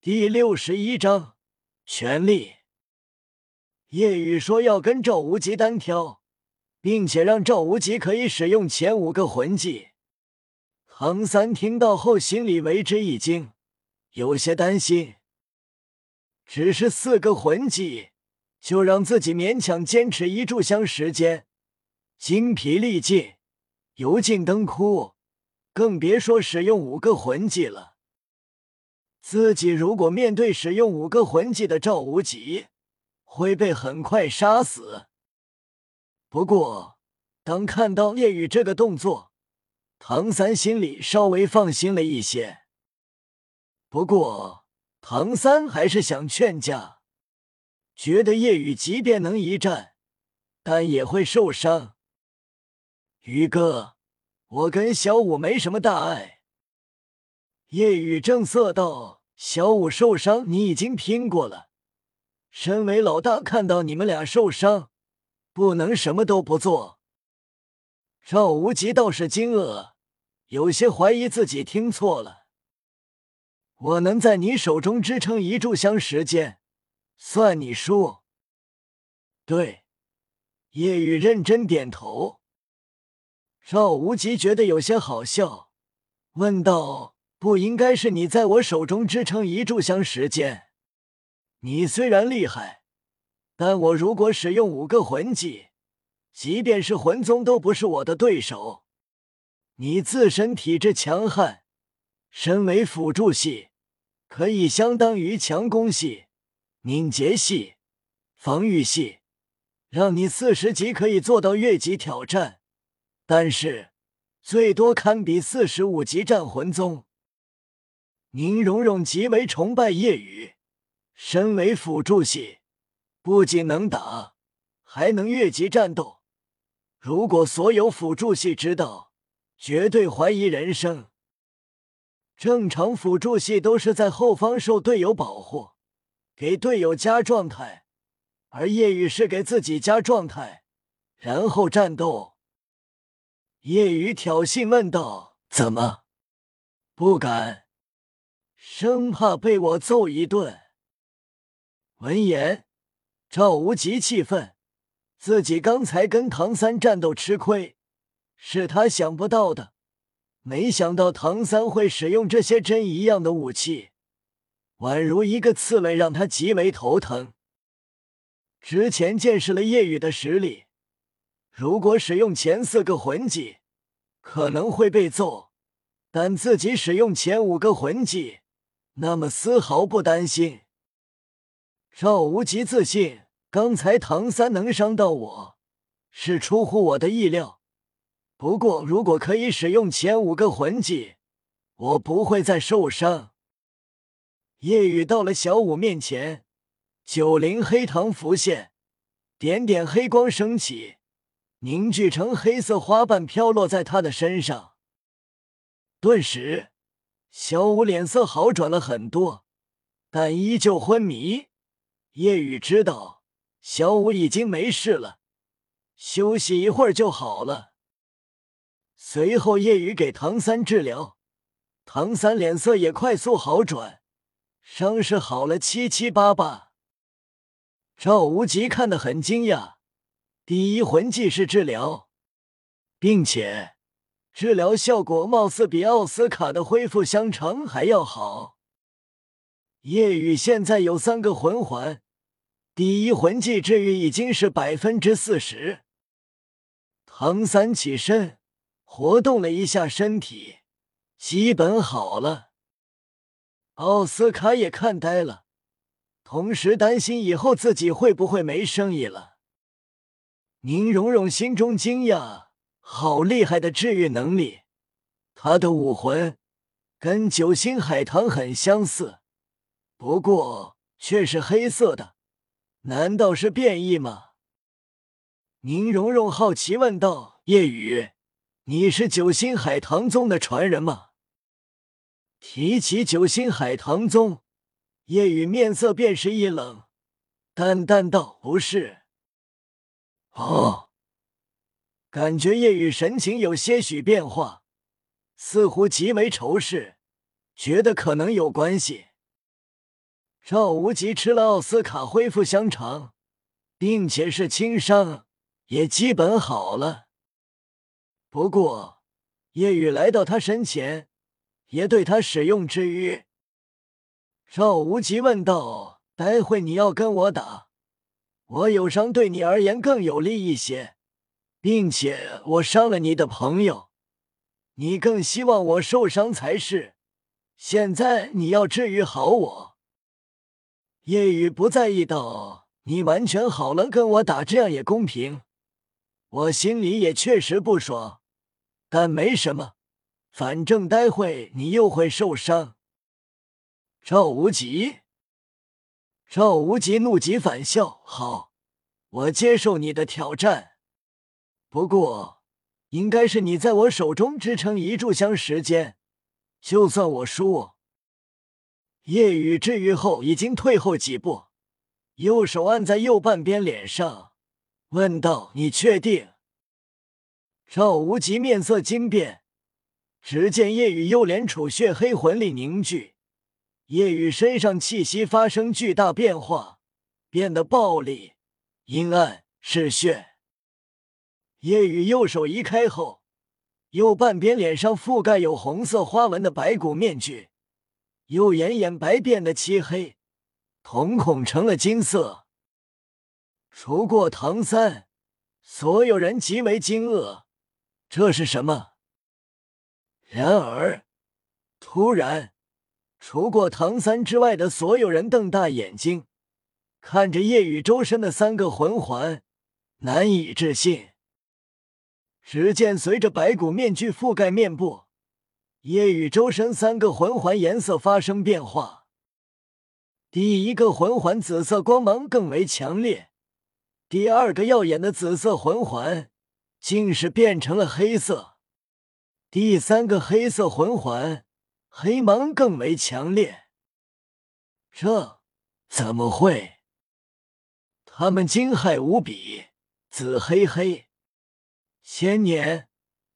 第六十一章权力。叶雨说要跟赵无极单挑，并且让赵无极可以使用前五个魂技。唐三听到后，心里为之一惊，有些担心。只是四个魂技，就让自己勉强坚持一炷香时间，精疲力尽，油尽灯枯，更别说使用五个魂技了。自己如果面对使用五个魂技的赵无极，会被很快杀死。不过，当看到夜雨这个动作，唐三心里稍微放心了一些。不过，唐三还是想劝架，觉得夜雨即便能一战，但也会受伤。宇哥，我跟小五没什么大碍。夜雨正色道：“小五受伤，你已经拼过了。身为老大，看到你们俩受伤，不能什么都不做。”赵无极倒是惊愕，有些怀疑自己听错了。我能在你手中支撑一炷香时间，算你输。对，叶雨认真点头。赵无极觉得有些好笑，问道：“不应该是你在我手中支撑一炷香时间？你虽然厉害，但我如果使用五个魂技。”即便是魂宗都不是我的对手，你自身体质强悍，身为辅助系，可以相当于强攻系、敏捷系、防御系，让你四十级可以做到越级挑战，但是最多堪比四十五级战魂宗。宁荣荣极为崇拜叶雨，身为辅助系，不仅能打，还能越级战斗。如果所有辅助系知道，绝对怀疑人生。正常辅助系都是在后方受队友保护，给队友加状态，而叶雨是给自己加状态，然后战斗。叶雨挑衅问道：“怎么不敢？生怕被我揍一顿？”闻言，赵无极气愤。自己刚才跟唐三战斗吃亏，是他想不到的。没想到唐三会使用这些针一样的武器，宛如一个刺猬，让他极为头疼。之前见识了叶雨的实力，如果使用前四个魂技，可能会被揍；但自己使用前五个魂技，那么丝毫不担心。赵无极自信。刚才唐三能伤到我，是出乎我的意料。不过，如果可以使用前五个魂技，我不会再受伤。夜雨到了小五面前，九灵黑糖浮现，点点黑光升起，凝聚成黑色花瓣飘落在他的身上。顿时，小五脸色好转了很多，但依旧昏迷。夜雨知道。小五已经没事了，休息一会儿就好了。随后，叶雨给唐三治疗，唐三脸色也快速好转，伤势好了七七八八。赵无极看得很惊讶，第一魂技是治疗，并且治疗效果貌似比奥斯卡的恢复香肠还要好。夜雨现在有三个魂环。第一魂技治愈已经是百分之四十。唐三起身，活动了一下身体，基本好了。奥斯卡也看呆了，同时担心以后自己会不会没生意了。宁荣荣心中惊讶，好厉害的治愈能力！他的武魂跟九星海棠很相似，不过却是黑色的。难道是变异吗？宁荣荣好奇问道：“叶雨，你是九星海棠宗的传人吗？”提起九星海棠宗，叶雨面色便是一冷，淡淡道：“不是。”哦，感觉夜雨神情有些许变化，似乎极为仇视，觉得可能有关系。赵无极吃了奥斯卡恢复香肠，并且是轻伤，也基本好了。不过夜雨来到他身前，也对他使用治愈。赵无极问道：“待会你要跟我打，我有伤对你而言更有利一些，并且我伤了你的朋友，你更希望我受伤才是。现在你要治愈好我。”夜雨不在意道：“你完全好了，跟我打这样也公平。我心里也确实不爽，但没什么，反正待会你又会受伤。”赵无极，赵无极怒极反笑：“好，我接受你的挑战。不过，应该是你在我手中支撑一炷香时间，就算我输。”夜雨治愈后，已经退后几步，右手按在右半边脸上，问道：“你确定？”赵无极面色惊变，只见夜雨右脸处血黑魂力凝聚，夜雨身上气息发生巨大变化，变得暴戾、阴暗、嗜血。夜雨右手移开后，右半边脸上覆盖有红色花纹的白骨面具。右眼眼白变得漆黑，瞳孔成了金色。除过唐三，所有人极为惊愕，这是什么？然而，突然，除过唐三之外的所有人瞪大眼睛，看着夜雨周身的三个魂环，难以置信。只见随着白骨面具覆盖面部。夜雨周身三个魂环颜色发生变化，第一个魂环紫色光芒更为强烈，第二个耀眼的紫色魂环竟是变成了黑色，第三个黑色魂环黑芒更为强烈。这怎么会？他们惊骇无比，紫黑黑，千年、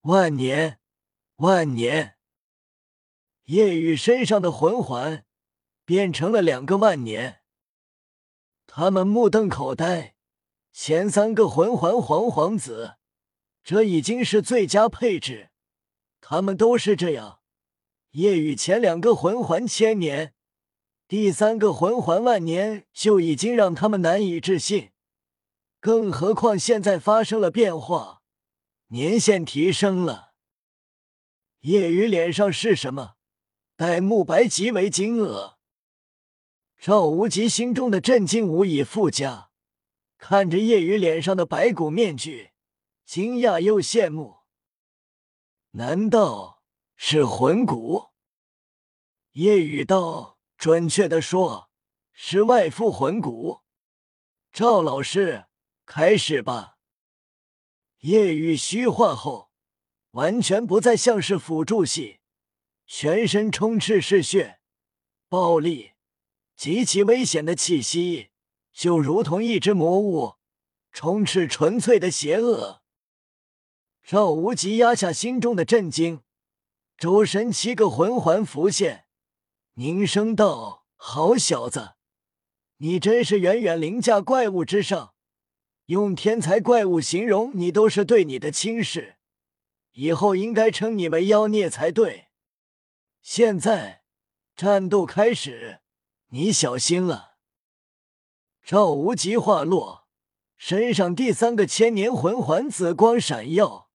万年、万年。夜雨身上的魂环变成了两个万年，他们目瞪口呆。前三个魂环黄黄紫，这已经是最佳配置，他们都是这样。夜雨前两个魂环千年，第三个魂环万年，就已经让他们难以置信。更何况现在发生了变化，年限提升了。夜雨脸上是什么？戴沐白极为惊愕，赵无极心中的震惊无以复加，看着叶雨脸上的白骨面具，惊讶又羡慕。难道是魂骨？叶雨道：“准确的说，是外附魂骨。”赵老师，开始吧。夜雨虚化后，完全不再像是辅助系。全身充斥嗜血、暴力、极其危险的气息，就如同一只魔物，充斥纯粹的邪恶。赵无极压下心中的震惊，周身七个魂环浮现，凝声道：“好小子，你真是远远凌驾怪物之上，用天才怪物形容你都是对你的轻视，以后应该称你为妖孽才对。”现在战斗开始，你小心了。赵无极话落，身上第三个千年魂环紫光闪耀，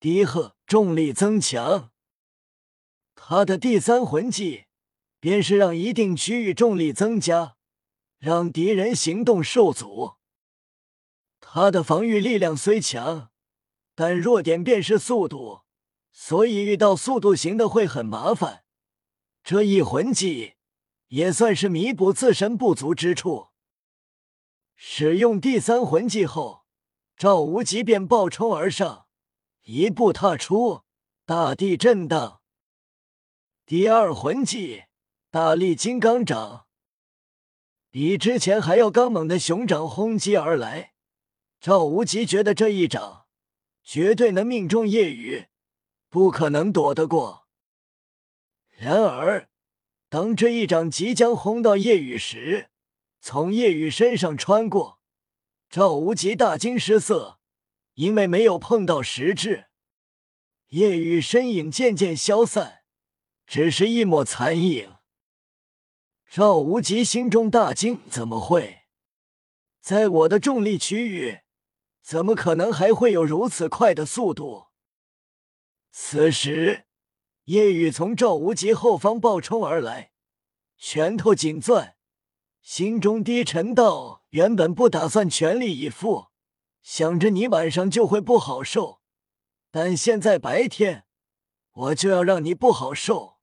低喝重力增强。他的第三魂技便是让一定区域重力增加，让敌人行动受阻。他的防御力量虽强，但弱点便是速度，所以遇到速度型的会很麻烦。这一魂技也算是弥补自身不足之处。使用第三魂技后，赵无极便暴冲而上，一步踏出，大地震荡。第二魂技大力金刚掌，比之前还要刚猛的熊掌轰击而来。赵无极觉得这一掌绝对能命中夜雨，不可能躲得过。然而，当这一掌即将轰到叶雨时，从叶雨身上穿过，赵无极大惊失色，因为没有碰到实质。叶雨身影渐渐消散，只是一抹残影。赵无极心中大惊：怎么会？在我的重力区域，怎么可能还会有如此快的速度？此时。夜雨从赵无极后方暴冲而来，拳头紧攥，心中低沉道：“原本不打算全力以赴，想着你晚上就会不好受，但现在白天，我就要让你不好受。”